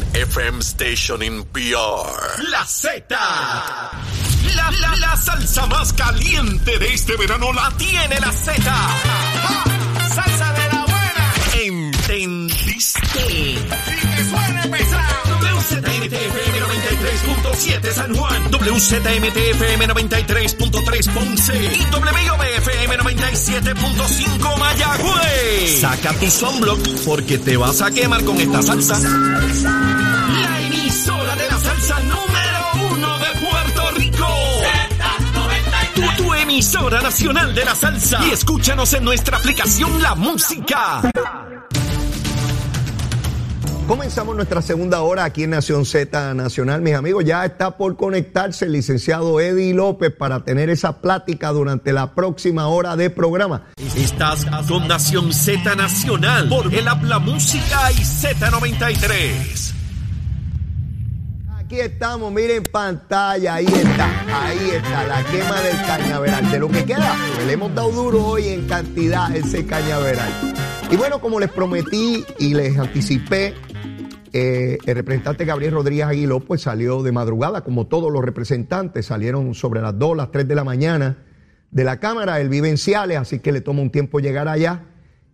FM station in PR. La Z. La, la, la salsa más caliente de este verano la tiene la Z. Salsa de la buena. ¿Entendiste? Y que suene pesado. WZMTFM 93.7 San Juan. WZMTFM 93.3 Ponce. Y WIOBFM 97.5 Mayagüez. Saca tu sunblock porque te vas a quemar con esta salsa. La emisora de la salsa número uno de Puerto Rico. Tu, tu emisora nacional de la salsa. Y escúchanos en nuestra aplicación La Música. Comenzamos nuestra segunda hora aquí en Nación Z Nacional. Mis amigos, ya está por conectarse el licenciado Eddie López para tener esa plática durante la próxima hora de programa. Estás con Nación Z Nacional por el Habla Música y Z93. Aquí estamos, miren pantalla, ahí está, ahí está, la quema del cañaveral. De lo que queda, pues, le hemos dado duro hoy en cantidad ese cañaveral. Y bueno, como les prometí y les anticipé, eh, el representante Gabriel Rodríguez Aguiló pues salió de madrugada, como todos los representantes, salieron sobre las 2, las 3 de la mañana de la Cámara, él vive así que le toma un tiempo llegar allá.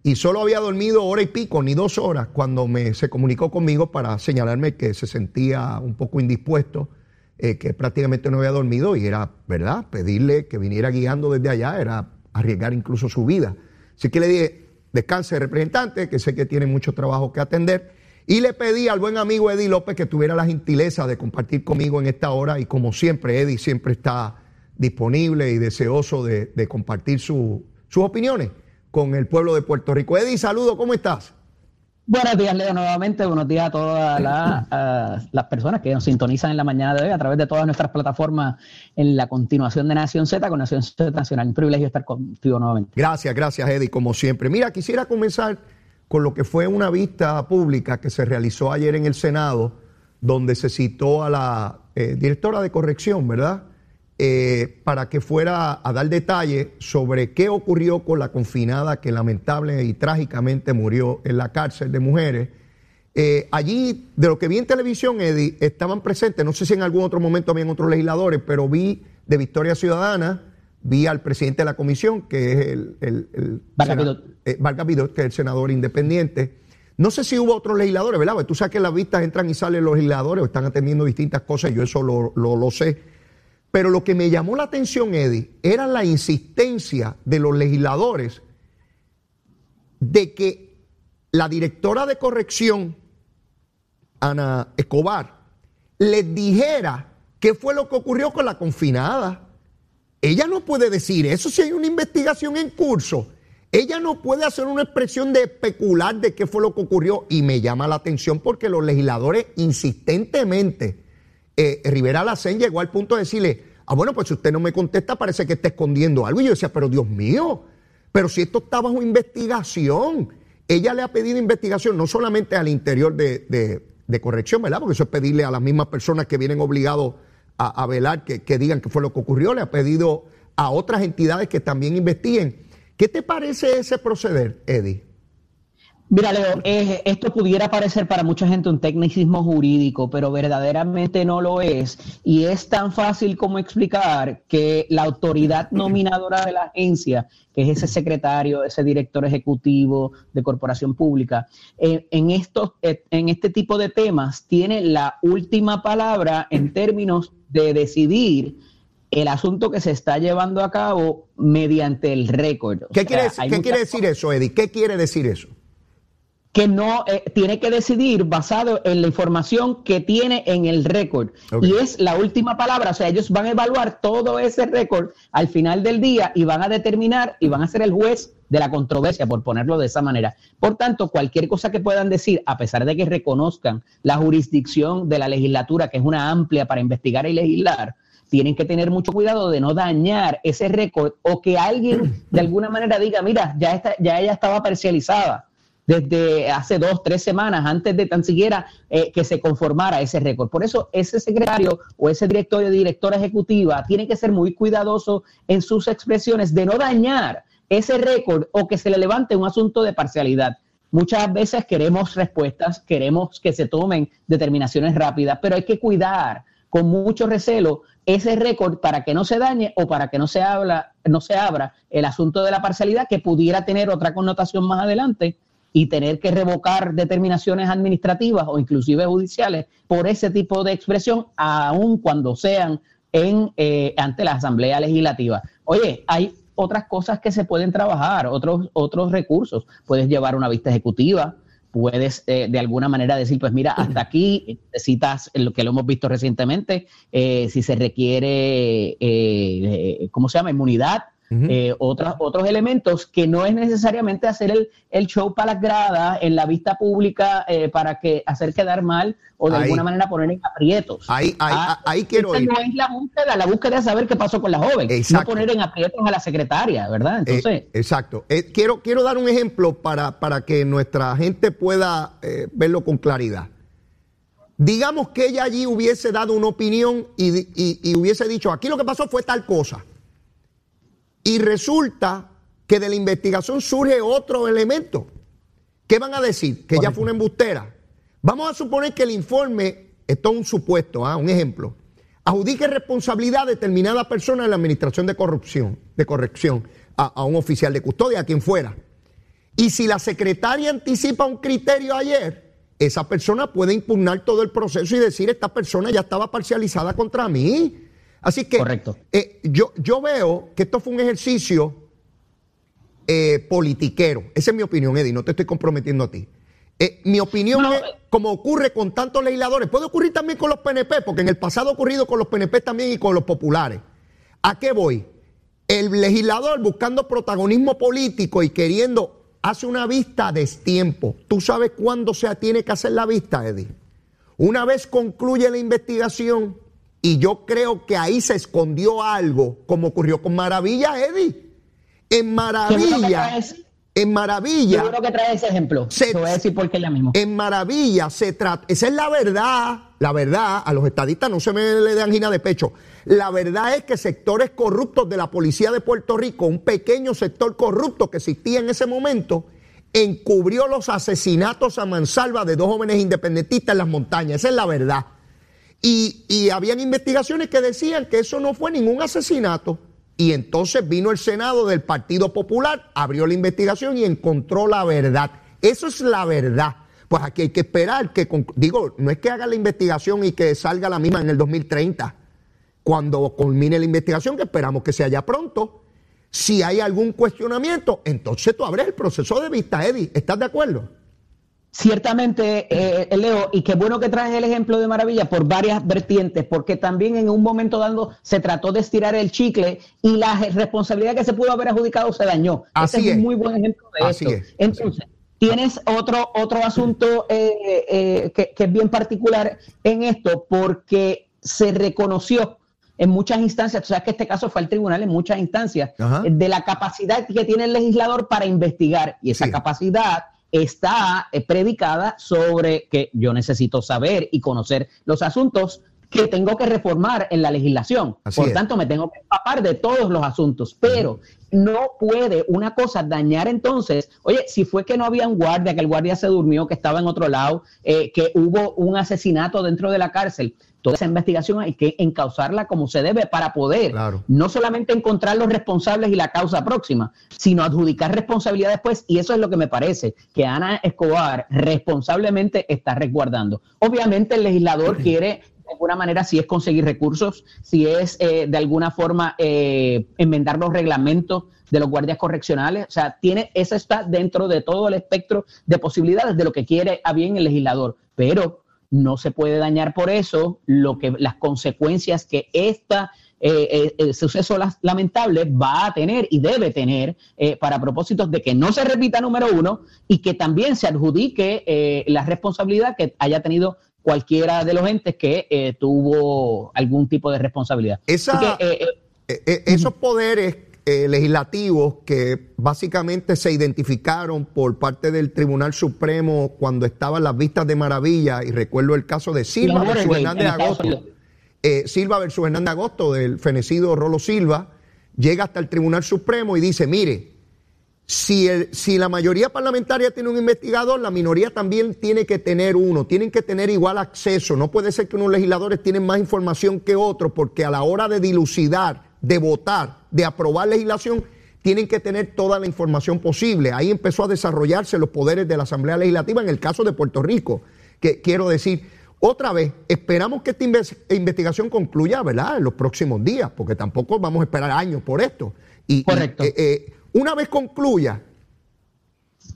Y solo había dormido hora y pico, ni dos horas, cuando me, se comunicó conmigo para señalarme que se sentía un poco indispuesto, eh, que prácticamente no había dormido y era, ¿verdad? Pedirle que viniera guiando desde allá era arriesgar incluso su vida. Así que le dije, descanse representante, que sé que tiene mucho trabajo que atender. Y le pedí al buen amigo Eddie López que tuviera la gentileza de compartir conmigo en esta hora. Y como siempre, Eddie siempre está disponible y deseoso de, de compartir su- sus opiniones con el pueblo de Puerto Rico. Eddie, saludo, ¿cómo estás? Buenos días, Leo, nuevamente. Buenos días a todas a las personas que nos sintonizan en la mañana de hoy a través de todas nuestras plataformas en la continuación de Nación Z con Nación Z Nacional. Un privilegio estar contigo nuevamente. Gracias, gracias, Eddie, como siempre. Mira, quisiera comenzar con lo que fue una vista pública que se realizó ayer en el Senado, donde se citó a la eh, directora de corrección, ¿verdad? Eh, para que fuera a dar detalles sobre qué ocurrió con la confinada que lamentable y trágicamente murió en la cárcel de mujeres. Eh, allí, de lo que vi en televisión, Eddie, estaban presentes, no sé si en algún otro momento habían otros legisladores, pero vi de Victoria Ciudadana, vi al presidente de la comisión, que es el, el- el Vargas eh, Vidot, que es el senador independiente. No sé si hubo otros legisladores, ¿verdad? Porque tú sabes que en las vistas entran y salen los legisladores, o están atendiendo distintas cosas, yo eso lo, lo- lo sé. Pero lo que me llamó la atención, Eddie, era la insistencia de los legisladores de que la directora de corrección, Ana Escobar, les dijera qué fue lo que ocurrió con la confinada. Ella no puede decir eso si hay una investigación en curso. Ella no puede hacer una expresión de especular de qué fue lo que ocurrió. Y me llama la atención porque los legisladores insistentemente, eh, Rivera Lacén llegó al punto de decirle, ah, bueno, pues si usted no me contesta parece que está escondiendo algo. Y yo decía, pero Dios mío, pero si esto está bajo investigación. Ella le ha pedido investigación no solamente al interior de, de- de corrección, ¿verdad? Porque eso es pedirle a las mismas personas que vienen obligados a, velar que, que digan qué fue lo que ocurrió. Le ha pedido a otras entidades que también investiguen. ¿Qué te parece ese proceder, Eddie? Mira, Leo, eh, esto pudiera parecer para mucha gente un tecnicismo jurídico, pero verdaderamente no lo es. Y es tan fácil como explicar que la autoridad nominadora de la agencia, que es ese secretario, ese director ejecutivo de corporación pública, eh, en, estos, eh, en este tipo de temas tiene la última palabra en términos de decidir el asunto que se está llevando a cabo mediante el récord. ¿Qué, quiere, ¿qué quiere decir eso, Eddie? ¿Qué quiere decir eso? Que no eh, tiene que decidir basado en la información que tiene en el récord. Y es la última palabra, o sea, ellos van a evaluar todo ese récord al final del día y van a determinar y van a ser el juez de la controversia, por ponerlo de esa manera. Por tanto, cualquier cosa que puedan decir, a pesar de que reconozcan la jurisdicción de la legislatura, que es una amplia para investigar y legislar, tienen que tener mucho cuidado de no dañar ese récord o que alguien de alguna manera diga, mira, ya, está, ya ella estaba parcializada desde hace dos, tres semanas, antes de tan siquiera eh, que se conformara ese récord. Por eso ese secretario o ese directorio, directora ejecutiva, tiene que ser muy cuidadoso en sus expresiones de no dañar ese récord o que se le levante un asunto de parcialidad. Muchas veces queremos respuestas, queremos que se tomen determinaciones rápidas, pero hay que cuidar con mucho recelo ese récord para que no se dañe o para que no se, habla, no se abra el asunto de la parcialidad que pudiera tener otra connotación más adelante y tener que revocar determinaciones administrativas o inclusive judiciales por ese tipo de expresión, aun cuando sean en, eh, ante la Asamblea Legislativa. Oye, hay otras cosas que se pueden trabajar, otros, otros recursos. Puedes llevar una vista ejecutiva, puedes eh, de alguna manera decir, pues mira, hasta aquí citas lo que lo hemos visto recientemente, eh, si se requiere, ¿cómo se llama?, inmunidad eh, otros, otros elementos que no es necesariamente hacer el, el show para las gradas en la vista pública eh, para que hacer quedar mal o de alguna manera poner en aprietos. Ahí, ahí, ah, ahí quiero ir. No es la búsqueda, la búsqueda de saber qué pasó con la joven, no poner en aprietos a la secretaria, ¿verdad? Eh, Entonces, exacto. quiero, quiero dar un ejemplo para, para que nuestra gente pueda verlo con claridad. Digamos que ella allí hubiese dado una opinión y hubiese dicho, aquí lo que pasó fue tal cosa. Y resulta que de la investigación surge otro elemento. ¿Qué van a decir? Que ella fue una embustera. Vamos a suponer que el informe, esto es un supuesto, ¿ah? un ejemplo, adjudique responsabilidad a determinada persona en la administración de corrupción, de corrección, a, a un oficial de custodia, a quien fuera. Y si la secretaria anticipa un criterio ayer, esa persona puede impugnar todo el proceso y decir, esta persona ya estaba parcializada contra mí. Así que eh, yo, yo veo que esto fue un ejercicio eh, politiquero. Esa es mi opinión, Eddie, no te estoy comprometiendo a ti. Eh, mi opinión es, como ocurre con tantos legisladores, puede ocurrir también con los PNP, porque en el pasado ha ocurrido con los PNP también y con los populares. ¿A qué voy? El legislador buscando protagonismo político y queriendo hace una vista de destiempo. ¿Tú sabes cuándo se tiene que hacer la vista, Eddie? Una vez concluye la investigación, y yo creo que ahí se escondió algo, como ocurrió con Maravilla, Eddie. En Maravilla. En Maravilla. Yo creo que trae ese ejemplo. Se, voy a decir por qué la mismo. En Maravilla se trata. Esa es la verdad. La verdad, a los estadistas no se me le da angina de pecho. La verdad es que sectores corruptos de la policía de Puerto Rico, un pequeño sector corrupto que existía en ese momento, encubrió los asesinatos a mansalva de dos jóvenes independentistas en las montañas. Esa es la verdad. Y, habían investigaciones que decían que eso no fue ningún asesinato. Y entonces vino el Senado del Partido Popular, abrió la investigación y encontró la verdad. Eso es la verdad. Pues aquí hay que esperar que, digo, no es que haga la investigación y que salga la misma en el 2030. Cuando culmine la investigación, que esperamos que sea ya pronto, si hay algún cuestionamiento, entonces tú abres el proceso de vista, Eddie. ¿Estás de acuerdo? Ciertamente, eh, Leo, y qué bueno que traes el ejemplo de Maravilla por varias vertientes, porque también en un momento dando se trató de estirar el chicle y la responsabilidad que se pudo haber adjudicado se dañó. Así Ese es un muy buen ejemplo de Así esto. Entonces, tienes otro, otro asunto eh, eh, que, es bien particular en esto, porque se reconoció en muchas instancias, tú sabes que este caso fue al tribunal en muchas instancias, de la capacidad que tiene el legislador para investigar, y esa capacidad está eh, predicada sobre que yo necesito saber y conocer los asuntos que tengo que reformar en la legislación. Por tanto, me tengo que empapar de todos los asuntos. Pero no puede una cosa dañar entonces, oye, si fue que no había un guardia, que el guardia se durmió, que estaba en otro lado, eh, que hubo un asesinato dentro de la cárcel, toda esa investigación hay que encauzarla como se debe para poder no solamente encontrar los responsables y la causa próxima, sino adjudicar responsabilidad después. Y eso es lo que me parece que Ana Escobar responsablemente está resguardando. Obviamente el legislador quiere de alguna manera si es conseguir recursos, si es eh, de alguna forma eh, enmendar los reglamentos de los guardias correccionales. O sea, tiene, eso está dentro de todo el espectro de posibilidades de lo que quiere a bien el legislador. Pero no se puede dañar por eso lo que las consecuencias que esta eh, el suceso lamentable va a tener y debe tener para propósitos de que no se repita número uno y que también se adjudique la responsabilidad que haya tenido cualquiera de los entes que eh, tuvo algún tipo de responsabilidad. Esa, eh, eh, esos poderes legislativos que básicamente se identificaron por parte del Tribunal Supremo cuando estaban las vistas de maravilla, y recuerdo el caso de Silva versus Hernández Agosto, Silva versus Hernández Agosto del fenecido Rolo Silva, llega hasta el Tribunal Supremo y dice, mire, si, el, si la mayoría parlamentaria tiene un investigador, la minoría también tiene que tener uno, tienen que tener igual acceso. No puede ser que unos legisladores tienen más información que otros, porque a la hora de dilucidar, de votar, de aprobar legislación, tienen que tener toda la información posible. Ahí empezó a desarrollarse los poderes de la Asamblea Legislativa en el caso de Puerto Rico, que quiero decir, otra vez, esperamos que esta investigación concluya, ¿verdad?, en los próximos días, porque tampoco vamos a esperar años por esto. Y, Correcto. Eh, eh, una vez concluya,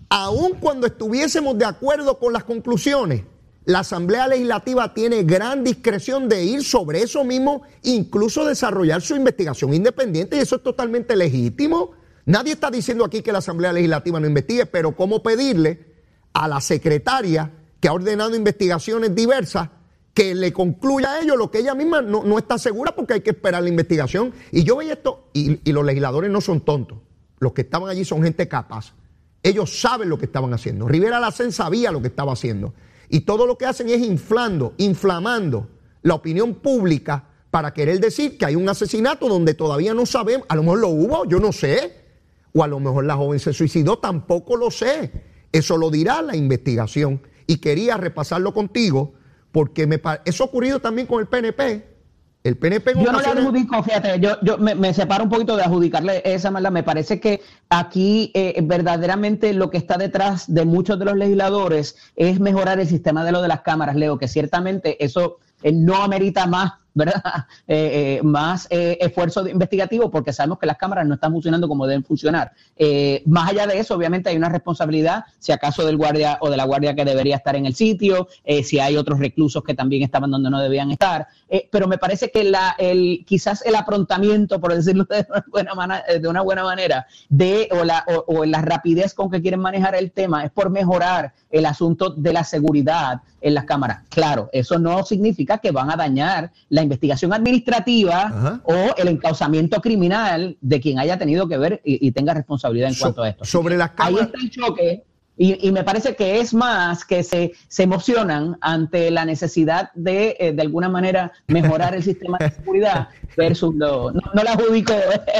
aun cuando estuviésemos de acuerdo con las conclusiones, la Asamblea Legislativa tiene gran discreción de ir sobre eso mismo, incluso desarrollar su investigación independiente, y eso es totalmente legítimo. Nadie está diciendo aquí que la Asamblea Legislativa no investigue, pero ¿cómo pedirle a la secretaria que ha ordenado investigaciones diversas que le concluya a ellos lo que ella misma no, está segura porque hay que esperar la investigación? Y yo veía esto, y los legisladores no son tontos los que estaban allí son gente capaz. Ellos saben lo que estaban haciendo. Rivera Lacen sabía lo que estaba haciendo. Y todo lo que hacen es inflando, inflamando la opinión pública para querer decir que hay un asesinato donde todavía no sabemos. A lo mejor lo hubo, yo no sé. O a lo mejor la joven se suicidó, tampoco lo sé. Eso lo dirá la investigación. Y quería repasarlo contigo porque me eso ha ocurrido también con el PNP. El PNP Yo no le adjudico, fíjate, yo, yo me, separo un poquito de adjudicarle esa maldad. Me parece que aquí eh, verdaderamente lo que está detrás de muchos de los legisladores es mejorar el sistema de lo de las cámaras, Leo, que ciertamente eso eh, no amerita más ¿verdad? Eh, eh, más eh, esfuerzo investigativo porque sabemos que las cámaras no están funcionando como deben funcionar. más allá de eso, obviamente hay una responsabilidad, si acaso del guardia o de la guardia que debería estar en el sitio, si hay otros reclusos que también estaban donde no debían estar, pero me parece que la, el, quizás el aprontamiento, por decirlo de una buena, de una buena manera, de, o, la, o la rapidez con que quieren manejar el tema es por mejorar el asunto de la seguridad en las cámaras. Claro, eso no significa que van a dañar la investigación administrativa o el encauzamiento criminal de quien haya tenido que ver y, tenga responsabilidad en cuanto a esto. Sobre las cámaras. Ahí está el choque y, me parece que es más que se, se emocionan ante la necesidad de, eh, de alguna manera, mejorar el sistema de seguridad versus lo, no, no la adjudico.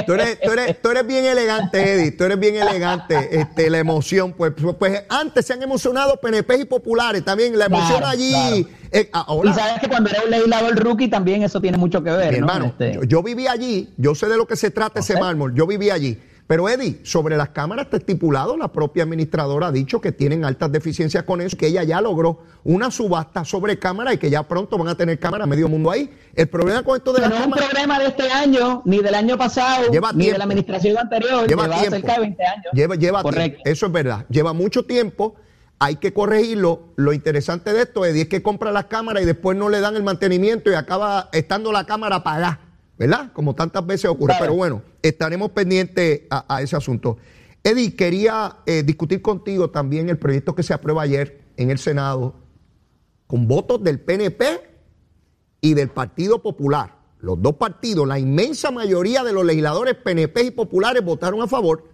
Tú eres, tú, eres, tú eres bien elegante, Eddie, tú eres bien elegante, este, la emoción. Pues, pues, antes se han emocionado PNP y populares, también la emoción allí. Eh, y sabes que cuando era un legislador rookie también eso tiene mucho que ver. hermano, este yo, yo, viví allí, yo sé de lo que se trata ese mármol, yo viví allí. Pero Eddie, sobre las cámaras está estipulado, la propia administradora ha dicho que tienen altas deficiencias con eso, que ella ya logró una subasta sobre cámara y que ya pronto van a tener cámara medio mundo ahí. El problema con esto de las No es un problema de este año, ni del año pasado, ni de la administración anterior, lleva, cerca de 20 años. Lleva, lleva Correcto. Eso es verdad, lleva mucho tiempo hay que corregirlo. Lo interesante de esto, Eddie, es que compra las cámaras y después no le dan el mantenimiento y acaba estando la cámara apagada. ¿Verdad? Como tantas veces ocurre. Pero bueno, estaremos pendientes a, ese asunto. Eddie, quería eh, discutir contigo también el proyecto que se aprueba ayer en el Senado con votos del PNP y del Partido Popular. Los dos partidos, la inmensa mayoría de los legisladores PNP y populares votaron a favor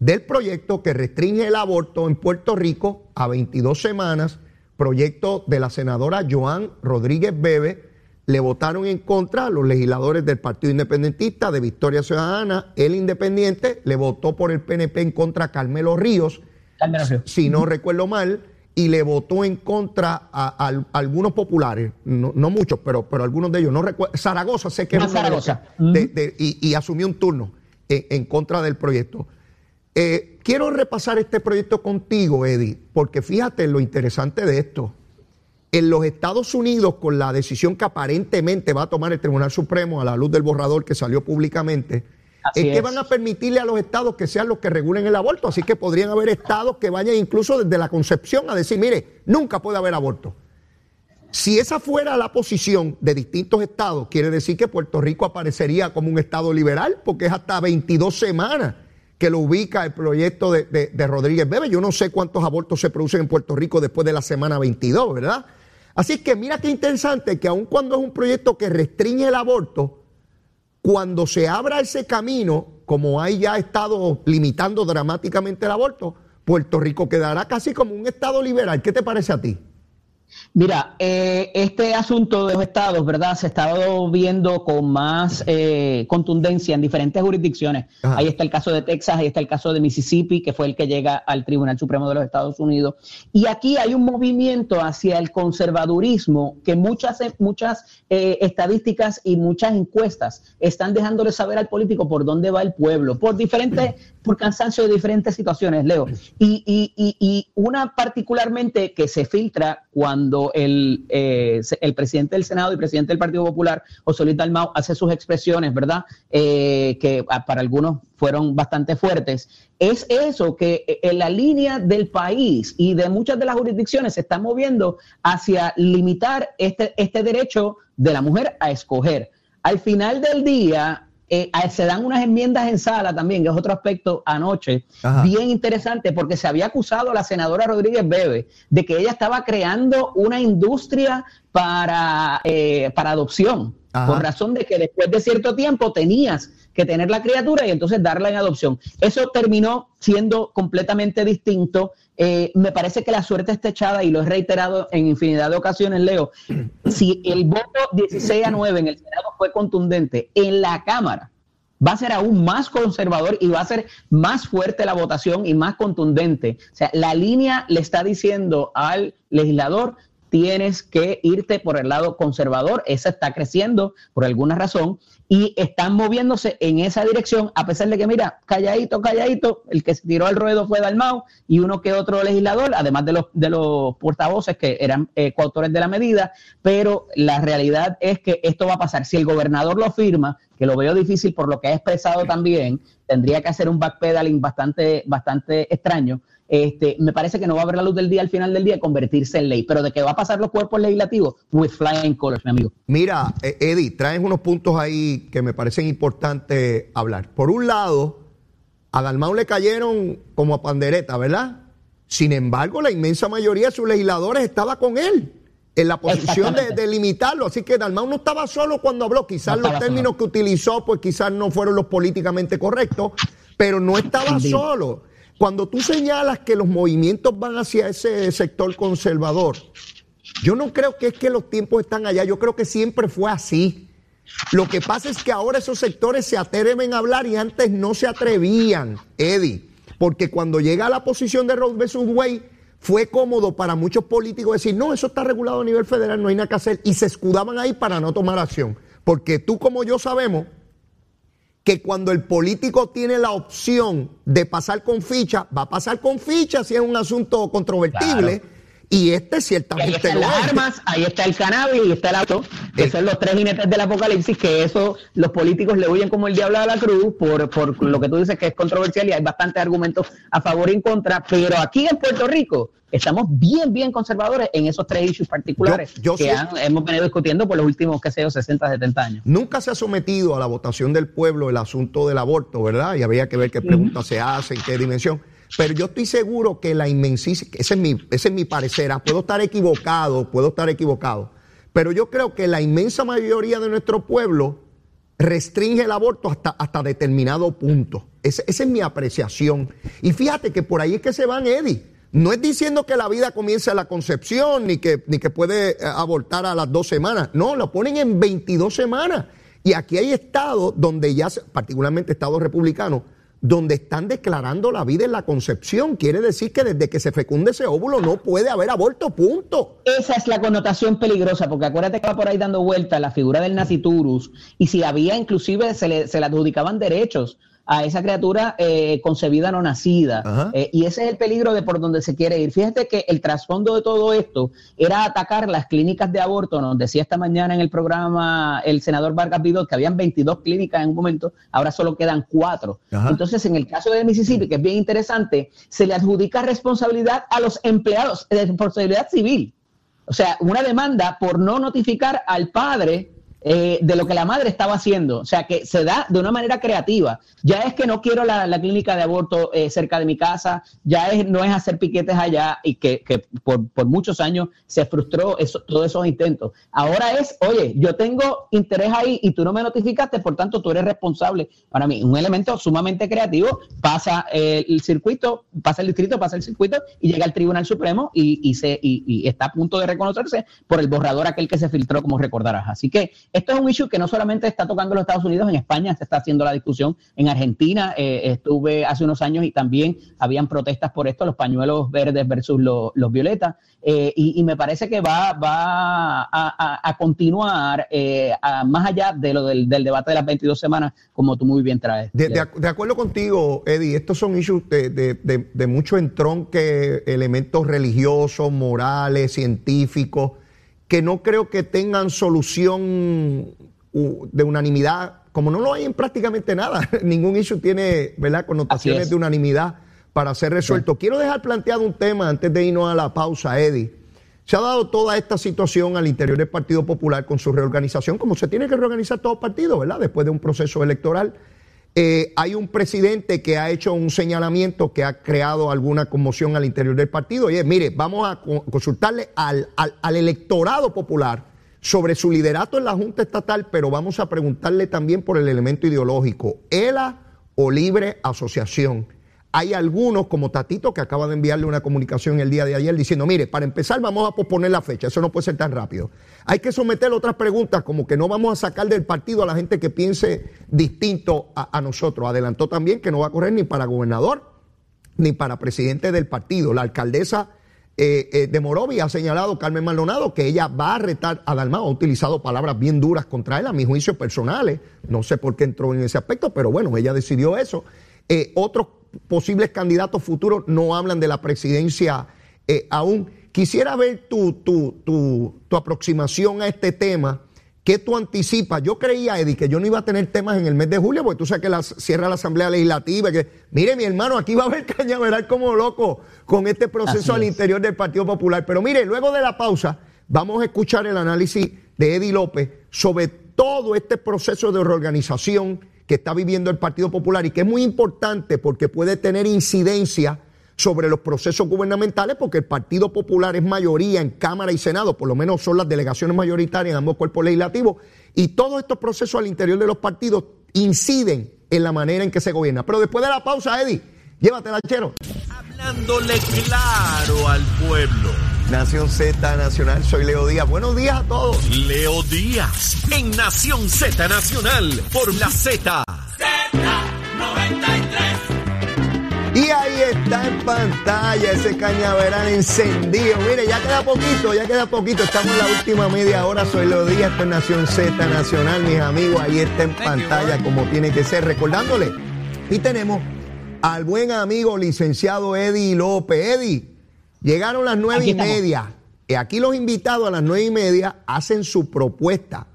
del proyecto que restringe el aborto en Puerto Rico a 22 semanas, proyecto de la senadora Joan Rodríguez Bebe, le votaron en contra los legisladores del Partido Independentista, de Victoria Ciudadana, el Independiente, le votó por el PNP en contra Carmelo Ríos, Carmelo Ríos. si no recuerdo mal, y le votó en contra a, a- a algunos populares, no, no muchos, pero, pero algunos de ellos, no recuerdo, Zaragoza sé que Ah, es Zaragoza. de- de- y, y asumió un turno en, en contra del proyecto. Eh, quiero repasar este proyecto contigo, Eddie, porque fíjate lo interesante de esto. En los Estados Unidos, con la decisión que aparentemente va a tomar el Tribunal Supremo a la luz del borrador que salió públicamente, es que van a permitirle a los estados que sean los que regulen el aborto. Así que podrían haber estados que vayan incluso desde la concepción a decir, mire, nunca puede haber aborto. Si esa fuera la posición de distintos estados, quiere decir que Puerto Rico aparecería como un estado liberal, porque es hasta 22 semanas que lo ubica el proyecto de, de- de Rodríguez Bebe. Yo no sé cuántos abortos se producen en Puerto Rico después de la semana 22, ¿verdad? Así que mira qué interesante que aun cuando es un proyecto que restringe el aborto, cuando se abra ese camino, como hay ya estado limitando dramáticamente el aborto, Puerto Rico quedará casi como un estado liberal. ¿Qué te parece a ti? Mira, eh, este asunto de los estados, ¿verdad? Se ha estado viendo con más eh, contundencia en diferentes jurisdicciones. Ajá. Ahí está el caso de Texas, ahí está el caso de Mississippi, que fue el que llega al Tribunal Supremo de los Estados Unidos. Y aquí hay un movimiento hacia el conservadurismo que muchas, muchas eh, estadísticas y muchas encuestas están dejándole saber al político por dónde va el pueblo, por diferentes, por cansancio de diferentes situaciones, Leo. Y, y- y- y una particularmente que se filtra cuando el, eh, el presidente del Senado y presidente del Partido Popular, José Luis Dalmau, hace sus expresiones, ¿verdad? Eh, que ah, para algunos fueron bastante fuertes, es eso, que eh, en la línea del país y de muchas de las jurisdicciones se están moviendo hacia limitar este, este derecho de la mujer a escoger. Al final del día, eh, ah, se dan unas enmiendas en sala también, que es otro aspecto anoche, Ajá. bien interesante, porque se había acusado a la senadora Rodríguez Bebe de que ella estaba creando una industria para, eh, para adopción, Ajá. por razón de que después de cierto tiempo tenías que tener la criatura y entonces darla en adopción. Eso terminó siendo completamente distinto. Eh, me parece que la suerte está echada y lo he reiterado en infinidad de ocasiones, Leo. Si el voto 16 a 9 en el Senado fue contundente, en la Cámara va a ser aún más conservador y va a ser más fuerte la votación y más contundente. O sea, la línea le está diciendo al legislador, tienes que irte por el lado conservador, esa está creciendo por alguna razón y están moviéndose en esa dirección, a pesar de que, mira, calladito, calladito, el que se tiró al ruedo fue Dalmau y uno que otro legislador, además de los, de los portavoces que eran eh, coautores de la medida, pero la realidad es que esto va a pasar. Si el gobernador lo firma, que lo veo difícil por lo que ha expresado también, tendría que hacer un backpedaling bastante, bastante extraño. Este, me parece que no va a ver la luz del día al final del día convertirse en ley, pero de que va a pasar los cuerpos legislativos, with flying colors, mi amigo. Mira, eh, Eddie, traes unos puntos ahí que me parecen importantes hablar. Por un lado, a Dalmau le cayeron como a pandereta, ¿verdad? Sin embargo, la inmensa mayoría de sus legisladores estaba con él en la posición de, limitarlo. Así que Dalmau no estaba solo cuando habló. Quizás No los términos solo. que utilizó, pues quizás no fueron los políticamente correctos, pero no estaba solo. Cuando tú señalas que los movimientos van hacia ese sector conservador, yo no creo que es que los tiempos están allá, yo creo que siempre fue así. Lo que pasa es que ahora esos sectores se atreven a hablar y antes no se atrevían, Eddie, porque cuando llega a la posición de Roe vs. Wade fue cómodo para muchos políticos decir, no, eso está regulado a nivel federal, no hay nada que hacer, y se escudaban ahí para no tomar acción. Porque tú como yo sabemos que cuando el político tiene la opción de pasar con ficha, va a pasar con ficha si es un asunto controvertible. Y este Y ahí ciertamente están las armas, ahí está el cannabis y está el auto, que El- son los tres jinetes del apocalipsis, que eso los políticos le huyen como el diablo a la cruz por, por lo que tú dices que es controversial y hay bastantes argumentos a favor y en contra, pero aquí en Puerto Rico estamos bien, bien conservadores en esos tres issues particulares Yo- yo que han- hemos venido discutiendo por los últimos, que sé yo, 60, 70 años. Nunca se ha sometido a la votación del pueblo el asunto del aborto, ¿verdad? Y habría que ver qué preguntas se hacen, qué dimensión. Pero yo estoy seguro que la inmensísima, ese es mi, ese es mi parecer, ah, puedo estar equivocado, puedo estar equivocado, pero yo creo que la inmensa mayoría de nuestro pueblo restringe el aborto hasta, hasta determinado punto. Ese- esa es mi apreciación. Y fíjate que por ahí es que se van, Eddie. no es diciendo que la vida comienza a la concepción ni que, ni que puede eh, abortar a las dos semanas. No, lo ponen en 22 semanas. Y aquí hay estados donde ya, particularmente estados republicanos, donde están declarando la vida en la concepción. Quiere decir que desde que se fecunde ese óvulo no puede haber aborto, punto. Esa es la connotación peligrosa, porque acuérdate que va por ahí dando vuelta la figura del naciturus, y si había inclusive se le, se le adjudicaban derechos a esa criatura eh, concebida no nacida. Eh, y ese es el peligro de por donde se quiere ir. Fíjate que el trasfondo de todo esto era atacar las clínicas de aborto. Nos decía esta mañana en el programa el senador Vargas Vidal que habían 22 clínicas en un momento, ahora solo quedan cuatro. Entonces, en el caso de Mississippi, que es bien interesante, se le adjudica responsabilidad a los empleados, de responsabilidad civil. O sea, una demanda por no notificar al padre eh, de lo que la madre estaba haciendo. O sea, que se da de una manera creativa. Ya es que no quiero la, clínica de aborto eh, cerca de mi casa, ya es, no es hacer piquetes allá y que, por, muchos años se frustró eso, todos esos intentos. Ahora es, oye, yo tengo interés ahí y tú no me notificaste, por tanto tú eres responsable. Para mí, un elemento sumamente creativo, pasa el circuito, pasa el distrito, pasa el circuito y llega al Tribunal Supremo y, y se, y está a punto de reconocerse por el borrador aquel que se filtró, como recordarás. Así que esto es un issue que no solamente está tocando los Estados Unidos, en España se está haciendo la discusión, en Argentina eh, estuve hace unos años y también habían protestas por esto, los pañuelos verdes versus los, violetas, eh, y, me parece que va, va a, continuar eh, más allá de lo del, debate de las 22 semanas, como tú muy bien traes. De, acuerdo contigo, Eddie, estos son issues de, de mucho entronque, elementos religiosos, morales, científicos que no creo que tengan solución de unanimidad, como no lo hay en prácticamente nada. Ningún issue tiene ¿verdad? connotaciones de unanimidad para ser resuelto. Quiero dejar planteado un tema antes de irnos a la pausa, Eddie. Se ha dado toda esta situación al interior del Partido Popular con su reorganización, como se tiene que reorganizar todo partido, ¿verdad? Después de un proceso electoral. Eh, hay un presidente que ha hecho un señalamiento que ha creado alguna conmoción al interior del partido. Oye, mire, vamos a consultarle al, al, electorado popular sobre su liderato en la Junta Estatal, pero vamos a preguntarle también por el elemento ideológico, ELA o libre asociación. Hay algunos, como Tatito, que acaba de enviarle una comunicación el día de ayer diciendo, mire, para empezar vamos a posponer la fecha, eso no puede ser tan rápido. Hay que someter otras preguntas, como que no vamos a sacar del partido a la gente que piense distinto a, nosotros. Adelantó también que no va a correr ni para gobernador ni para presidente del partido. La alcaldesa eh, eh, de Morovia ha señalado, Carmen Maldonado, que ella va a retar a Dalmao, ha utilizado palabras bien duras contra él, a mi juicio personales, no sé por qué entró en ese aspecto, pero bueno, ella decidió eso. Eh, otros posibles candidatos futuros no hablan de la presidencia eh, aún. Quisiera ver tu, tu, tu, tu, aproximación a este tema. ¿Qué tú anticipas? Yo creía, Eddie, que yo no iba a tener temas en el mes de julio, porque tú sabes que la, cierra la Asamblea Legislativa. Que, mire, mi hermano, aquí va a haber cañaveral como loco con este proceso al interior del Partido Popular. Pero mire, luego de la pausa, vamos a escuchar el análisis de Eddie López sobre todo este proceso de reorganización que está viviendo el Partido Popular y que es muy importante porque puede tener incidencia sobre los procesos gubernamentales porque el Partido Popular es mayoría en Cámara y Senado, por lo menos son las delegaciones mayoritarias en ambos cuerpos legislativos, y todos estos procesos al interior de los partidos inciden en la manera en que se gobierna. Pero después de la pausa, Eddie, llévatela, chero. Hablándole claro al pueblo. Nación Z Nacional, soy Leo Díaz. Buenos días a todos. Leo Díaz, en Nación Z Nacional, por la Z. Z93. Y ahí está en pantalla ese cañaveral encendido. Mire, ya queda poquito, ya queda poquito. Estamos en la última media hora. Soy Leo Díaz, esto es Nación Z Nacional, mis amigos. Ahí está en pantalla como tiene que ser. Recordándole, y tenemos al buen amigo licenciado Eddie López. Eddie. Llegaron las nueve y media. Y aquí los invitados a las nueve y media hacen su propuesta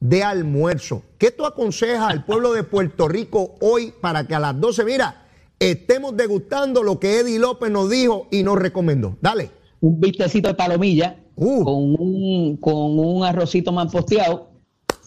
de almuerzo. ¿Qué tú aconsejas al pueblo de Puerto Rico hoy para que a las doce, mira, estemos degustando lo que Eddie López nos dijo y nos recomendó? Dale. Un vistecito de palomilla uh. con, un, con un arrocito más posteado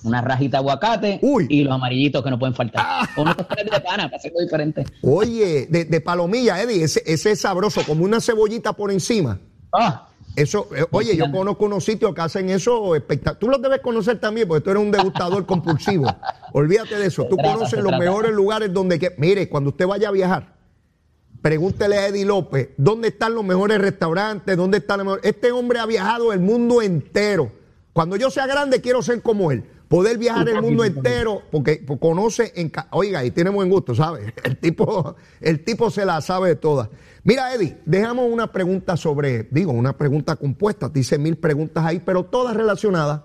una rajita de aguacate y los amarillitos que no pueden faltar. Ah. O unos de pana para hacerlo diferente. Oye, de, palomilla, Eddie, ese, es sabroso, como una cebollita por encima. Ah. Eso, eh, oye, yo conozco unos sitios que hacen eso espectacular. Tú los debes conocer también, porque tú eres un degustador compulsivo. Olvídate de eso. Tú conoces los mejores lugares donde que. Mire, cuando usted vaya a viajar, pregúntele a Eddie López, ¿dónde están los mejores restaurantes? ¿Dónde están los mejores? Este hombre ha viajado el mundo entero. Cuando yo sea grande quiero ser como él. Poder viajar el mundo entero, porque conoce, en, oiga, y tiene buen gusto, ¿sabe? El tipo, el tipo se la sabe de todas. Mira, Eddie, dejamos una pregunta sobre, digo, una pregunta compuesta, dice mil preguntas ahí, pero todas relacionadas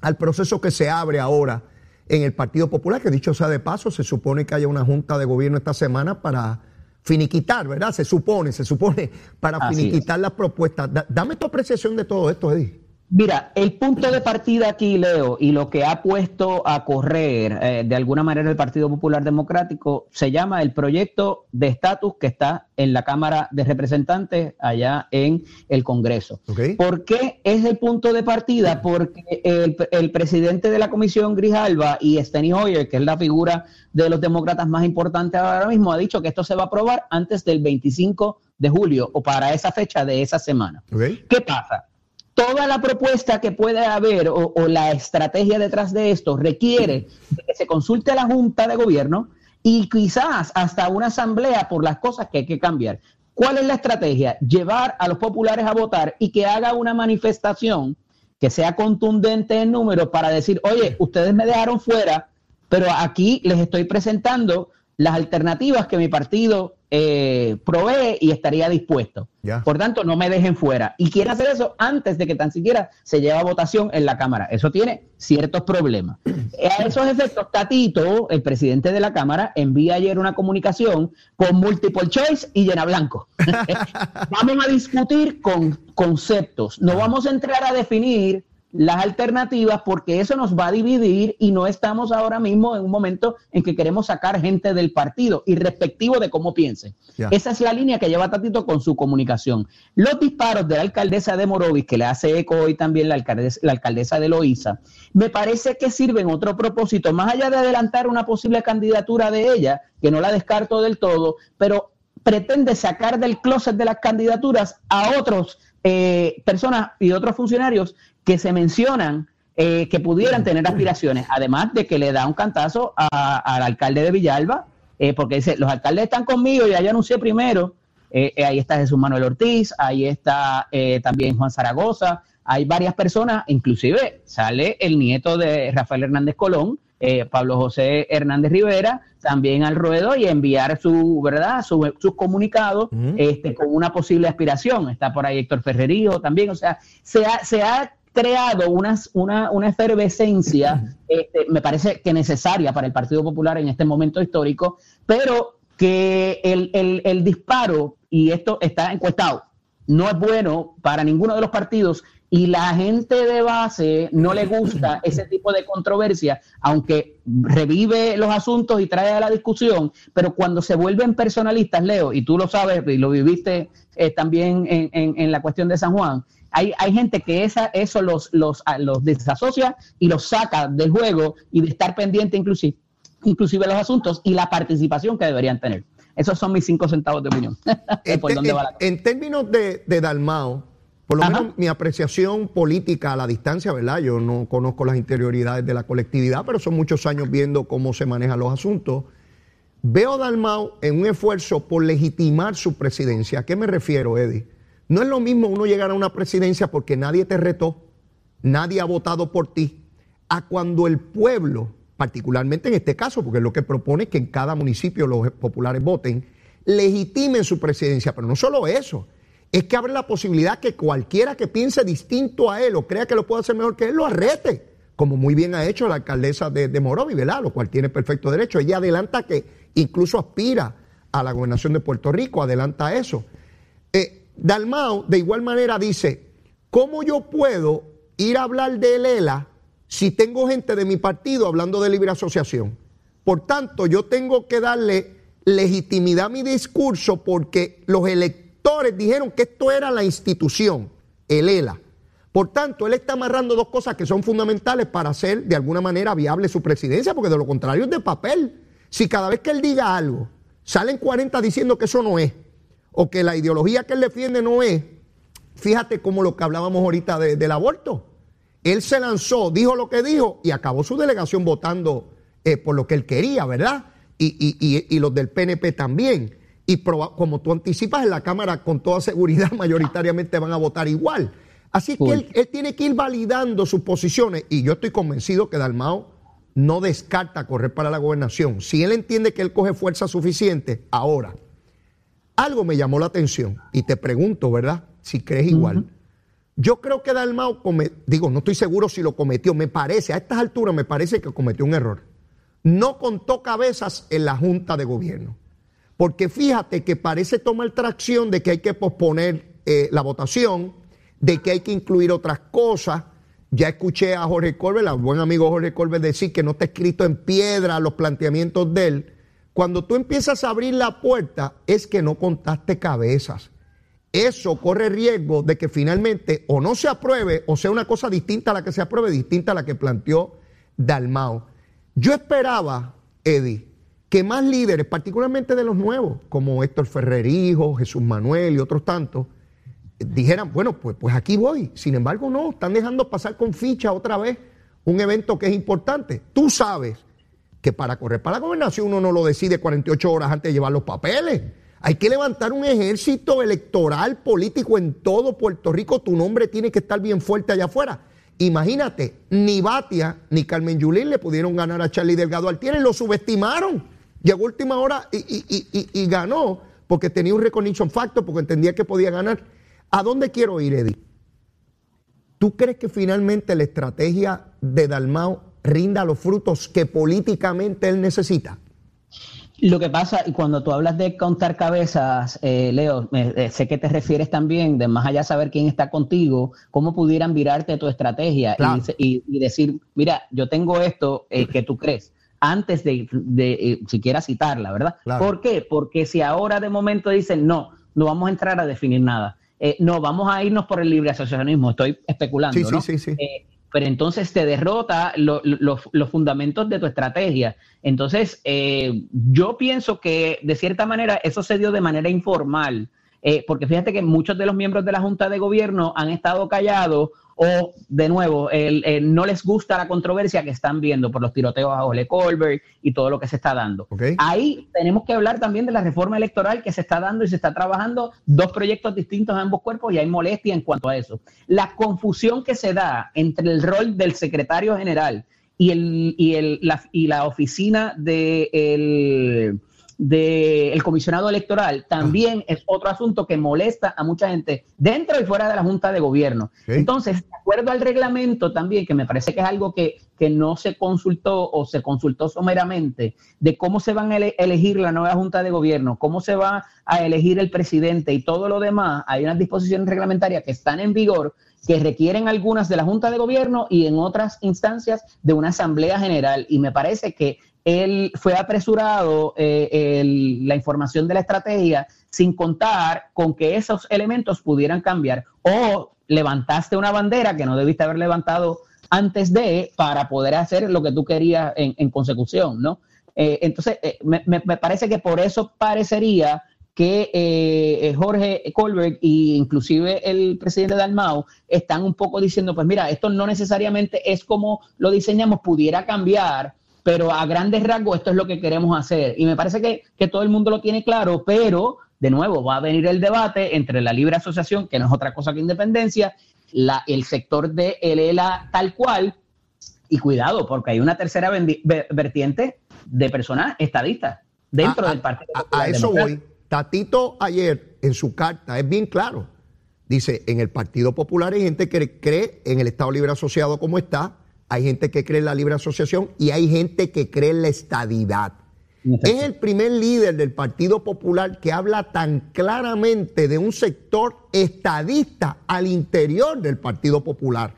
al proceso que se abre ahora en el Partido Popular, que dicho sea de paso, se supone que haya una junta de gobierno esta semana para finiquitar, ¿verdad? Se supone, se supone, para finiquitar las propuestas. dame tu apreciación de todo esto, Eddie. Mira, el punto de partida aquí, Leo, y lo que ha puesto a correr eh, de alguna manera el Partido Popular Democrático se llama el proyecto de estatus que está en la Cámara de Representantes allá en el Congreso. ¿Por qué es el punto de partida? Porque el, presidente de la Comisión Grijalva y Steny Hoyer, que es la figura de los demócratas más importantes ahora mismo, ha dicho que esto se va a aprobar antes del 25 de julio o para esa fecha de esa semana. ¿Qué pasa? Toda la propuesta que puede haber o, la estrategia detrás de esto requiere que se consulte a la Junta de Gobierno y quizás hasta una asamblea por las cosas que hay que cambiar. ¿Cuál es la estrategia? Llevar a los populares a votar y que haga una manifestación que sea contundente en número para decir, oye, ustedes me dejaron fuera, pero aquí les estoy presentando las alternativas que mi partido eh, provee y estaría dispuesto. Por tanto, no me dejen fuera. Y quiere hacer eso antes de que tan siquiera se lleve a votación en la Cámara. Eso tiene ciertos problemas. A esos efectos, Tatito, el presidente de la Cámara, envía ayer una comunicación con multiple choice y llena blanco. vamos a discutir con conceptos. No vamos a entrar a definir las alternativas porque eso nos va a dividir y no estamos ahora mismo en un momento en que queremos sacar gente del partido, irrespectivo de cómo piensen. Esa es la línea que lleva Tatito con su comunicación. Los disparos de la alcaldesa de Morovis, que le hace eco hoy también la alcaldesa, la alcaldesa de Loíza, me parece que sirven otro propósito, más allá de adelantar una posible candidatura de ella, que no la descarto del todo, pero pretende sacar del closet de las candidaturas a otros eh, personas y otros funcionarios que se mencionan eh, que pudieran tener aspiraciones, además de que le da un cantazo al alcalde de Villalba, eh, porque dice, los alcaldes están conmigo, ya yo anuncié primero, eh, ahí está Jesús Manuel Ortiz, ahí está también Juan Zaragoza, hay varias personas, inclusive sale el nieto de Rafael Hernández Colón, Pablo José Hernández Rivera, también al ruedo y enviar su, ¿verdad? Sus su comunicados este, con una posible aspiración. Está por ahí Héctor Ferrerío también, o sea, se ha, se ha creado una, una efervescencia, este, me parece que necesaria para el Partido Popular en este momento histórico, pero que el, el disparo, y esto está encuestado, no es bueno para ninguno de los partidos y la gente de base no le gusta ese tipo de controversia, aunque revive los asuntos y trae a la discusión, pero cuando se vuelven personalistas, Leo, y tú lo sabes y lo viviste eh, también en, en, la cuestión de San Juan, hay, hay gente que esa, eso los, los, los desasocia y los saca del juego y de estar pendiente inclusive, inclusive los asuntos y la participación que deberían tener. Esos son mis cinco centavos de opinión. en, términos de, de Dalmao, por lo menos mi apreciación política a la distancia, ¿verdad? Yo no conozco las interioridades de la colectividad, pero son muchos años viendo cómo se manejan los asuntos. Veo a Dalmau en un esfuerzo por legitimar su presidencia. ¿A qué me refiero, Eddie? No es lo mismo uno llegar a una presidencia porque nadie te retó, nadie ha votado por ti, a cuando el pueblo, particularmente en este caso, porque lo que propone es que en cada municipio los populares voten, legitimen su presidencia. Pero no solo eso, es que abre la posibilidad que cualquiera que piense distinto a él o crea que lo puede hacer mejor que él lo arrete, como muy bien ha hecho la alcaldesa de, de Morovi, ¿verdad? Lo cual tiene perfecto derecho. Ella adelanta que incluso aspira a la gobernación de Puerto Rico, adelanta eso. Eh, Dalmao, de igual manera, dice, ¿cómo yo puedo ir a hablar de Lela si tengo gente de mi partido hablando de libre asociación? Por tanto, yo tengo que darle legitimidad a mi discurso porque los electores dijeron que esto era la institución, el ELA. Por tanto, él está amarrando dos cosas que son fundamentales para hacer de alguna manera viable su presidencia, porque de lo contrario es de papel. Si cada vez que él diga algo, salen 40 diciendo que eso no es, o que la ideología que él defiende no es, fíjate como lo que hablábamos ahorita del aborto. Él se lanzó, dijo lo que dijo y acabó su delegación votando eh, por lo que él quería, ¿verdad? Y, y los del PNP también. y como tú anticipas en la Cámara, con toda seguridad, mayoritariamente van a votar igual. Así que él, él, tiene que ir validando sus posiciones y yo estoy convencido que Dalmao no descarta correr para la gobernación. Si él entiende que él coge fuerza suficiente, ahora, algo me llamó la atención y te pregunto, ¿verdad? Si crees igual. Yo creo que Dalmao, digo, no estoy seguro si lo cometió, me parece, a estas alturas me parece que cometió un error. No contó cabezas en la Junta de Gobierno. Porque fíjate que parece tomar tracción de que hay que posponer eh, la votación, de que hay que incluir otras cosas. Ya escuché a Jorge Colbert, al buen amigo Jorge Colbert, decir que no está escrito en piedra los planteamientos de él. Cuando tú empiezas a abrir la puerta, es que no contaste cabezas eso corre riesgo de que finalmente o no se apruebe o sea una cosa distinta a la que se apruebe, distinta a la que planteó Dalmao. Yo esperaba, Eddie, que más líderes, particularmente de los nuevos, como Héctor Ferrerijo, Jesús Manuel y otros tantos, dijeran, bueno, pues, pues aquí voy. Sin embargo, no, están dejando pasar con ficha otra vez un evento que es importante. Tú sabes que para correr para la gobernación uno no lo decide 48 horas antes de llevar los papeles. Hay que levantar un ejército electoral político en todo Puerto Rico. Tu nombre tiene que estar bien fuerte allá afuera. Imagínate, ni Batia ni Carmen Yulín le pudieron ganar a Charlie Delgado Altieri, lo subestimaron. Llegó última hora y, ganó porque tenía un recognition factor, porque entendía que podía ganar. ¿A dónde quiero ir, Eddie? ¿Tú crees que finalmente la estrategia de Dalmao rinda los frutos que políticamente él necesita? Lo que pasa, y cuando tú hablas de contar cabezas, eh, Leo, eh, sé que te refieres también de más allá saber quién está contigo, cómo pudieran virarte tu estrategia y, decir, mira, yo tengo esto eh, que tú crees, antes de, de siquiera citarla, ¿verdad? ¿Por qué? Porque si ahora de momento dicen, no, no vamos a entrar a definir nada, no, vamos a irnos por el libre asociacionismo, estoy especulando, ¿no? Sí, sí, sí pero entonces te derrota los fundamentos de tu estrategia. Entonces, eh, yo pienso que de cierta manera eso se dio de manera informal, eh, porque fíjate que muchos de los miembros de la Junta de Gobierno han estado callados o de nuevo, no les gusta la controversia que están viendo por los tiroteos a Ole Colbert y todo lo que se está dando. Ahí tenemos que hablar también de la reforma electoral que se está dando y se está trabajando dos proyectos distintos en ambos cuerpos y hay molestia en cuanto a eso. La confusión que se da entre el rol del secretario general y, el, y, el, la, y la oficina del del comisionado electoral también es otro asunto que molesta a mucha gente dentro y fuera de la Junta de Gobierno. Entonces, de acuerdo al reglamento también, que me parece que es algo que, que no se consultó o se consultó someramente, de cómo se van a elegir la nueva Junta de Gobierno, cómo se va a elegir el presidente y todo lo demás, hay unas disposiciones reglamentarias que están en vigor que requieren algunas de la Junta de Gobierno y en otras instancias de una Asamblea General. Y me parece que él fue apresurado eh, la información de la estrategia sin contar con que esos elementos pudieran cambiar o levantaste una bandera que no debiste haber levantado antes de para poder hacer lo que tú querías en, consecución, ¿no? Eh, entonces, eh, me, parece que por eso parecería que Jorge Colbert e inclusive el presidente Dalmau están un poco diciendo, pues mira, esto no necesariamente es como lo diseñamos, pudiera cambiar, pero a grandes rasgos esto es lo que queremos hacer. Y me parece que, todo el mundo lo tiene claro, pero de nuevo va a venir el debate entre la libre asociación, que no es otra cosa que independencia, la, el sector de el ELA tal cual, y cuidado, porque hay una tercera vertiente de personas estadistas dentro del Partido A, eso voy. Tatito ayer en su carta es bien claro. Dice, en el Partido Popular hay gente que cree en el Estado Libre Asociado como está, hay gente que cree en la libre asociación y hay gente que cree en la estadidad. Es el primer líder del Partido Popular que habla tan claramente de un sector estadista al interior del Partido Popular.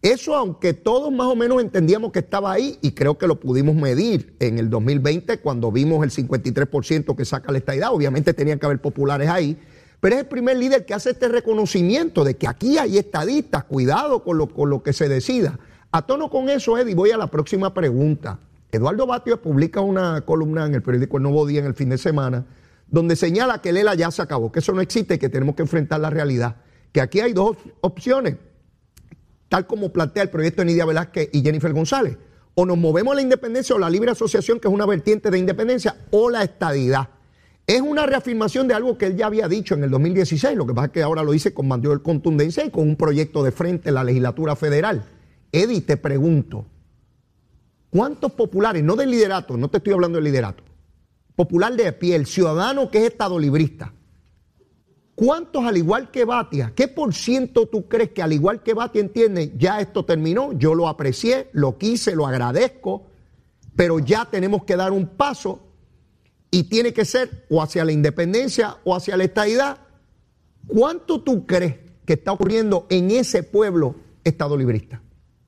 Eso, aunque todos más o menos entendíamos que estaba ahí, y creo que lo pudimos medir en el 2020 cuando vimos el 53% que saca la estadidad, obviamente tenían que haber populares ahí, pero es el primer líder que hace este reconocimiento de que aquí hay estadistas, cuidado con lo, con lo que se decida. A tono con eso, Eddie, voy a la próxima pregunta. Eduardo Batio publica una columna en el periódico El Nuevo Día en el fin de semana, donde señala que Lela ya se acabó, que eso no existe y que tenemos que enfrentar la realidad. Que aquí hay dos opciones, tal como plantea el proyecto de Nidia Velázquez y Jennifer González. O nos movemos a la independencia o la libre asociación, que es una vertiente de independencia, o la estadidad. es una reafirmación de algo que él ya había dicho en el 2016, lo que pasa es que ahora lo dice con mayor contundencia y con un proyecto de frente en la legislatura federal. Eddie, te pregunto, ¿cuántos populares, no del liderato, no te estoy hablando del liderato, popular de pie, el ciudadano que es estado librista, ¿cuántos al igual que Batia, qué por ciento tú crees que al igual que Batia entiende, ya esto terminó, yo lo aprecié, lo quise, lo agradezco, pero ya tenemos que dar un paso y tiene que ser o hacia la independencia o hacia la estadidad. ¿Cuánto tú crees que está ocurriendo en ese pueblo estado librista?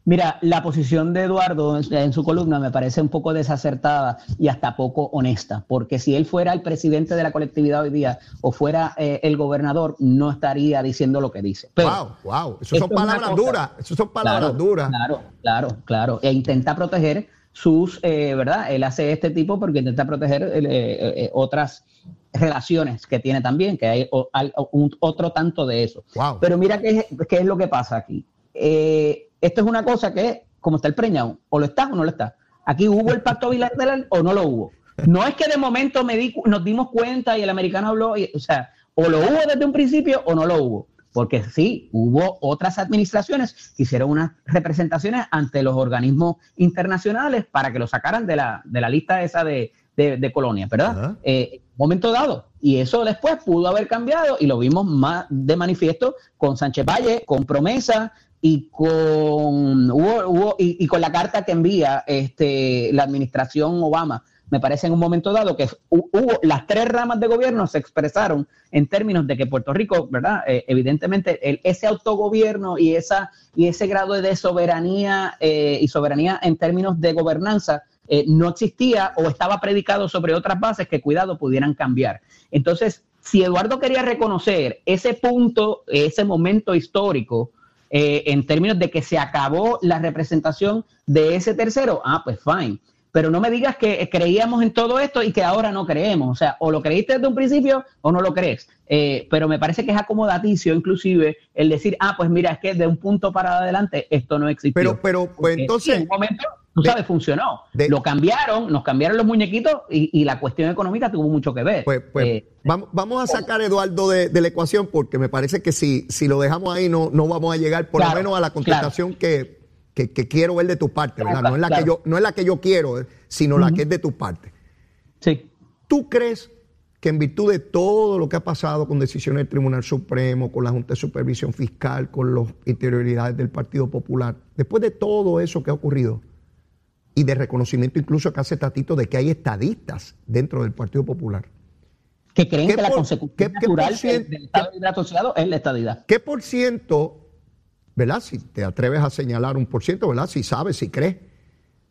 Mira, la posición de Eduardo en, su columna me parece un poco desacertada y hasta poco honesta, porque si él fuera el presidente de la colectividad hoy día o fuera eh, el gobernador, no estaría diciendo lo que dice. wow, wow, eso son palabras duras, eso son palabras duras. Claro, claro, claro, e intenta proteger sus, eh, ¿verdad? Él hace este tipo porque intenta proteger eh, eh, otras relaciones que tiene también, que hay otro tanto de eso. Pero mira qué, qué, es lo que pasa aquí. Esto es una cosa que, como está el preñado, o lo está o no lo está. Aquí hubo el pacto bilateral o no lo hubo. No es que de momento me di, nos dimos cuenta y el americano habló, o sea, o lo hubo desde un principio o no lo hubo porque sí, hubo otras administraciones que hicieron unas representaciones ante los organismos internacionales para que lo sacaran de la, de la lista esa de, de, colonias, ¿verdad? Eh, momento dado. Y eso después pudo haber cambiado y lo vimos más de manifiesto con Sánchez Valle, con promesa y con, hubo, y, y, con la carta que envía este, la administración Obama me parece en un momento dado que hubo las tres ramas de gobierno se expresaron en términos de que Puerto Rico, ¿verdad? Eh, evidentemente ese autogobierno y esa y ese grado de soberanía eh, y soberanía en términos de gobernanza eh, no existía o estaba predicado sobre otras bases que cuidado pudieran cambiar. Entonces, si Eduardo quería reconocer ese punto, ese momento histórico, en términos de que se acabó la representación de ese tercero, ah, pues fine pero no me digas que creíamos en todo esto y que ahora no creemos. O sea, o lo creíste desde un principio o no lo crees. Eh, pero me parece que es acomodaticio inclusive el decir, ah, pues mira, es que de un punto para adelante esto no existió. Pero, pero, pues entonces... en un momento, tú sabes, funcionó. lo cambiaron, nos cambiaron los muñequitos y, la cuestión económica tuvo mucho que ver. Pues, pues eh, vamos, a sacar a Eduardo de, la ecuación porque me parece que si, si lo dejamos ahí no, no vamos a llegar por lo menos a la contestación que que, quiero ver de tu parte, ¿verdad? No es la, que, yo, no es la que yo quiero, eh, sino la que es de tu parte. Sí. ¿Tú crees que en virtud de todo lo que ha pasado con decisiones del Tribunal Supremo, con la Junta de Supervisión Fiscal, con las interioridades del Partido Popular, después de todo eso que ha ocurrido, y de reconocimiento incluso que hace Tatito de que hay estadistas dentro del Partido Popular, que creen que la consecuencia natural del, Estado asociado es la estadidad. ¿Qué por ciento ¿verdad? Si te atreves a señalar un por ciento, ¿verdad? Si sabes, si crees.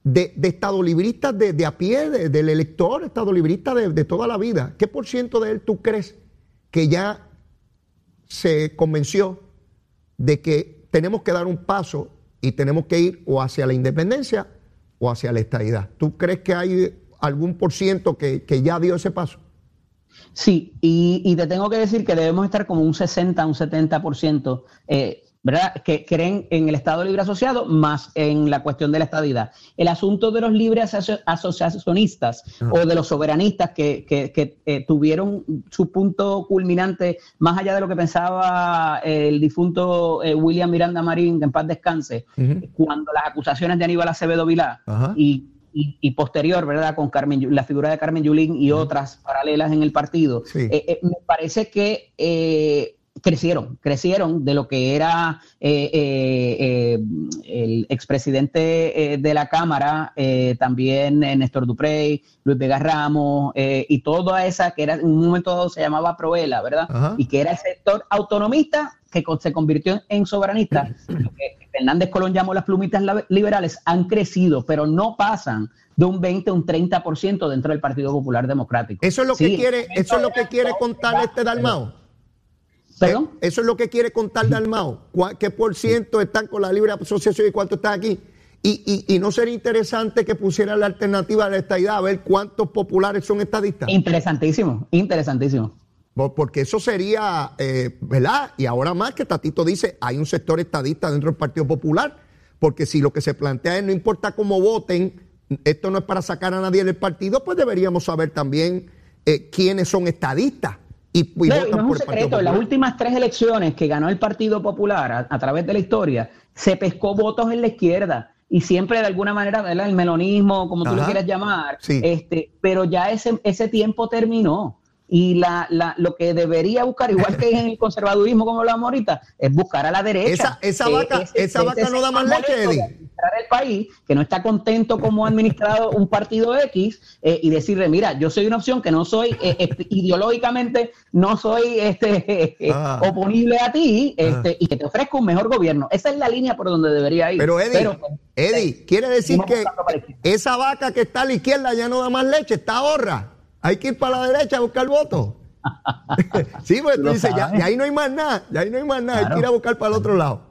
De, de estado librista de, a pie, del elector, estado librista de, toda la vida. ¿Qué por ciento de él tú crees que ya se convenció de que tenemos que dar un paso y tenemos que ir o hacia la independencia o hacia la estadidad? ¿Tú crees que hay algún por ciento que, ya dio ese paso? Sí, y, te tengo que decir que debemos estar como un 60, un 70%. Eh, ¿verdad? Que creen en el Estado Libre Asociado más en la cuestión de la estadidad. El asunto de los libres asociacionistas o de los soberanistas que, eh, tuvieron su punto culminante más allá de lo que pensaba el difunto eh, William Miranda Marín, que en paz descanse, cuando las acusaciones de Aníbal Acevedo Vilá y y, posterior, ¿verdad? Con Carmen, la figura de Carmen Yulín y otras paralelas en el partido. Eh, me parece que crecieron, crecieron de lo que era eh, eh, eh, el expresidente de la Cámara, también Néstor Duprey, Luis Vega Ramos, y toda esa que era en un momento dado se llamaba Proela, ¿verdad? Y que era el sector autonomista que se convirtió en soberanista. Lo que Fernández Colón llamó las plumitas liberales, han crecido, pero no pasan de un 20 a un 30% dentro del Partido Popular Democrático. Eso es lo que quiere, eso es lo que quiere contar este Dalmao. Eh, eso es lo que quiere contar Dalmao. ¿Qué por ciento están con la libre asociación y cuánto están aquí? Y, no sería interesante que pusiera la alternativa de la estadidad a ver cuántos populares son estadistas. Interesantísimo, interesantísimo. Porque eso sería, eh, ¿verdad? Y ahora más que Tatito dice, hay un sector estadista dentro del Partido Popular, porque si lo que se plantea es no importa cómo voten, esto no es para sacar a nadie del partido, pues deberíamos saber también eh, quiénes son estadistas. Y, y No, y votan no es un por secreto, en las últimas tres elecciones que ganó el Partido Popular a, a través de la historia, se pescó votos en la izquierda y siempre de alguna manera, ¿verdad? El melonismo, como tú le Ajá. quieras llamar, Sí. este, pero ya ese, ese tiempo terminó. Y la, la, lo que debería buscar, igual que en el conservadurismo, como hablamos ahorita, es buscar a la derecha. Esa- esa Eh, vaca- esa vaca no da más leche, Eddie. Administrar el país, que no está contento como ha administrado un partido X, eh, y decirle, mira, yo soy una opción que no soy, eh, este, ideológicamente, no soy este, eh, Ah. oponible a ti, este, y que te ofrezca un mejor gobierno. Esa es la línea por donde debería ir. Pero Eddie, Eddie, quiere decir que esa vaca que está a la izquierda ya no da más leche, está ahorra. Hay que ir para la derecha a buscar votos. sí, pues tú dices, ya, ya ahí no hay más nada, ya ahí no hay más nada, hay que ir a buscar para el otro lado.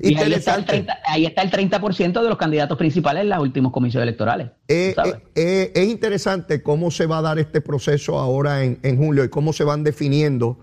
Y ahí está, el Interesante. 30, ahí está el 30% de los candidatos principales en los últimos comicios electorales. Eh, eh, eh, es interesante cómo se va a dar este proceso ahora en, en julio y cómo se van definiendo.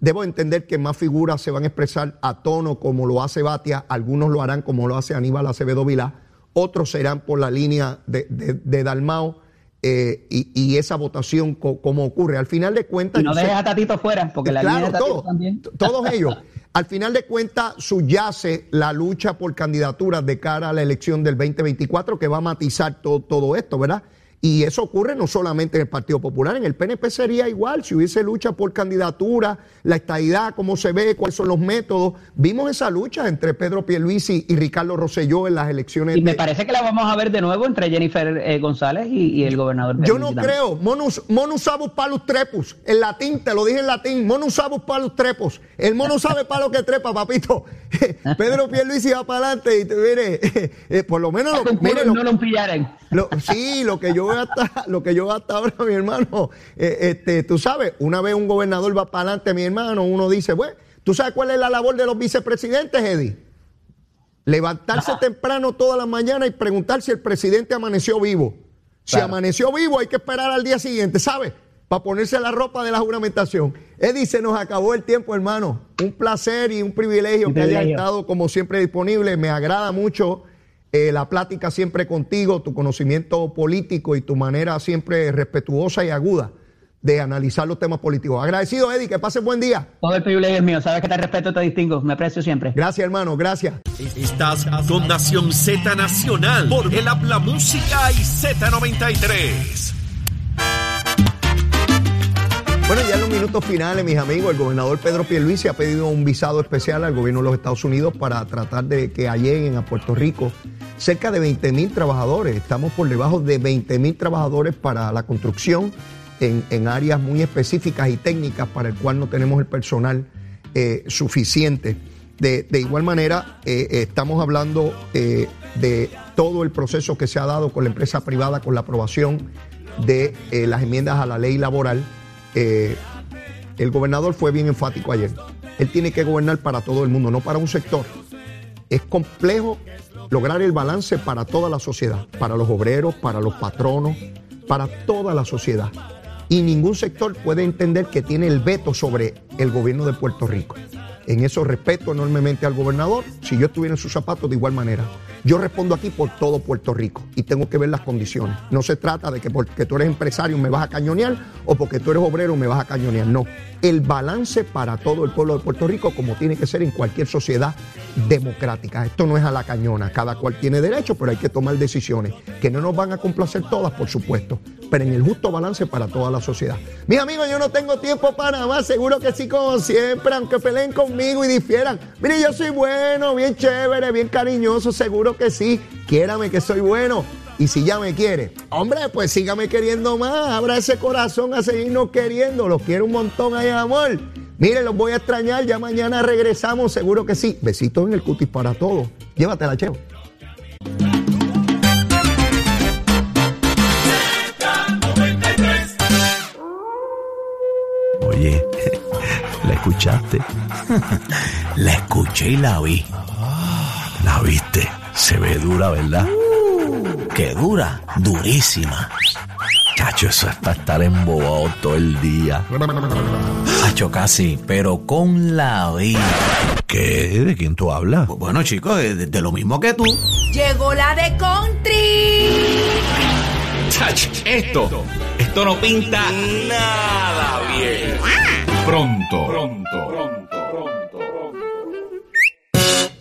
Debo entender que más figuras se van a expresar a tono como lo hace Batia, algunos lo harán como lo hace Aníbal Acevedo Vilá, otros serán por la línea de, de- de Dalmao eh, y, y esa votación co- como ocurre. Al final de cuentas... y no dejes a Tatito fuera, porque la claro, línea de Tatito todo, también. todos ellos. Al final de cuentas, subyace la lucha por candidaturas de cara a la elección del 2024 que va a matizar todo, todo esto, ¿verdad? Y eso ocurre no solamente en el Partido Popular, en el PNP sería igual, si hubiese lucha por candidatura, la estadidad, cómo se ve, cuáles son los métodos. Vimos esa lucha entre Pedro Pierluisi y Ricardo Rosselló en las elecciones. Y me de- parece que la vamos a ver de nuevo entre Jennifer eh, González y, y el gobernador. Yo no creo. Monus, monus sabus palus trepus. En latín, te lo dije en latín. Monus sabus palus trepus. El mono sabe para lo que trepa, papito. Pedro Pierluisi va para adelante y te mire, eh, por lo menos lo, mire, no lo lo- sí, lo que yo hasta, lo que yo hasta ahora, mi hermano, eh, este, tú sabes, una vez un gobernador va para adelante, mi hermano, uno dice, bueno, ¿tú sabes cuál es la labor de los vicepresidentes, Eddie? Levantarse temprano todas las mañanas y preguntar si el presidente amaneció vivo. Si Claro. amaneció vivo, hay que esperar al día siguiente, ¿sabes? Para ponerse la ropa de la juramentación. Eddie, se nos acabó el tiempo, hermano. Un placer y un privilegio Un que hayas privilegio. estado como siempre disponible. Me agrada mucho eh, la plática siempre contigo, tu conocimiento político y tu manera siempre respetuosa y aguda de analizar los temas políticos. Agradecido, Eddie, que pases buen día. Todo el privilegio es mío. Sabes que te respeto, te distingo. Me aprecio siempre. Gracias, hermano, gracias. Estás con Nación Z Nacional por el Habla Música y Z93. Bueno, ya en los minutos finales, mis amigos, el gobernador Pedro Pierluisi ha pedido un visado especial al gobierno de los Estados Unidos para tratar de que lleguen a Puerto Rico cerca de 20 mil trabajadores. Estamos por debajo de 20 mil trabajadores para la construcción en, áreas muy específicas y técnicas para el cual no tenemos el personal eh, suficiente. De, igual manera, eh, estamos hablando eh, de todo el proceso que se ha dado con la empresa privada, con la aprobación de las enmiendas a la ley laboral. Eh, el gobernador fue bien enfático ayer. Él tiene que gobernar para todo el mundo, no para un sector. Es complejo lograr el balance para toda la sociedad, para los obreros, para los patronos, para toda la sociedad. Y ningún sector puede entender que tiene el veto sobre el gobierno de Puerto Rico. En eso respeto enormemente al gobernador. Si yo estuviera en sus zapatos, de igual manera. Yo respondo aquí por todo Puerto Rico y tengo que ver las condiciones. No se trata de que porque tú eres empresario me vas a cañonear o porque tú eres obrero me vas a cañonear. No. El balance para todo el pueblo de Puerto Rico, como tiene que ser en cualquier sociedad democrática. Esto no es a la cañona. Cada cual tiene derecho, pero hay que tomar decisiones que no nos van a complacer todas, por supuesto, pero en el justo balance para toda la sociedad. Mis amigos, yo no tengo tiempo para más. Seguro que sí, como siempre, aunque peleen conmigo y difieran. Mire, yo soy bueno, bien chévere, bien cariñoso. Seguro que sí. Quiérame que soy bueno. Y si ya me quiere, hombre, pues sígame queriendo más. Abra ese corazón a seguirnos queriendo. Los quiero un montón ahí, amor. Miren, los voy a extrañar. Ya mañana regresamos, seguro que sí. Besitos en el cutis para todos. Llévatela, Cheo. Oye, ¿la escuchaste? La escuché y la vi. ¿La viste? Se ve dura, ¿verdad? ¿Qué dura? Durísima. Chacho, eso es para estar embobado todo el día. Hacho casi, pero con la vida. ¿Qué? ¿De quién tú hablas? Bueno, chicos, de, de lo mismo que tú. Llegó la de country. Sach, esto, esto no pinta nada bien. Pronto, pronto, pronto.